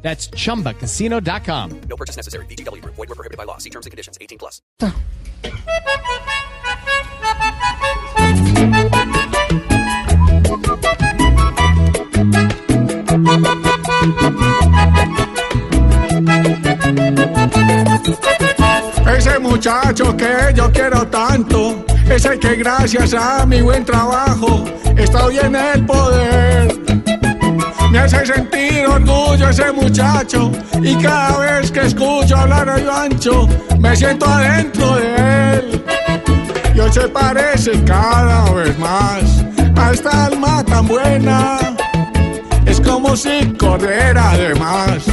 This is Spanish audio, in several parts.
That's chumbacasino.com. No purchase necessary. VGW Group. Void were prohibited by law. See terms and conditions. 18 plus. Ese muchacho que yo quiero tanto, ese que gracias a mi buen trabajo estoy en el poder. Me hace sentir orgullo ese muchacho y cada vez que escucho hablar el ancho me siento adentro de él. Y hoy se parece cada vez más a esta alma tan buena. Es como si corriera además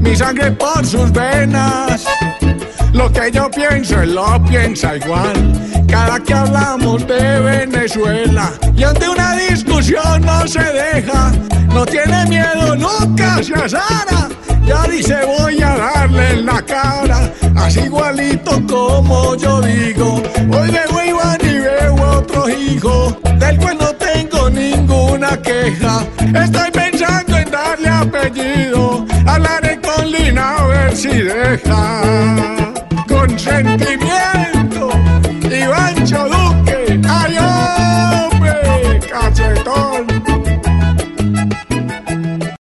mi sangre por sus venas. Lo que yo pienso, él lo piensa igual. Cada que hablamos de Venezuela y ante una discusión no se deja, no tiene miedo nunca, se asara. Ya dice voy a darle en la cara, así igualito como yo digo. Hoy veo Iván y veo a otro hijo, del cual no tengo ninguna queja. Estoy pensando en darle apellido, hablaré con Lina a ver si deja. Con sentimiento, Iván Choduque, ay hombre.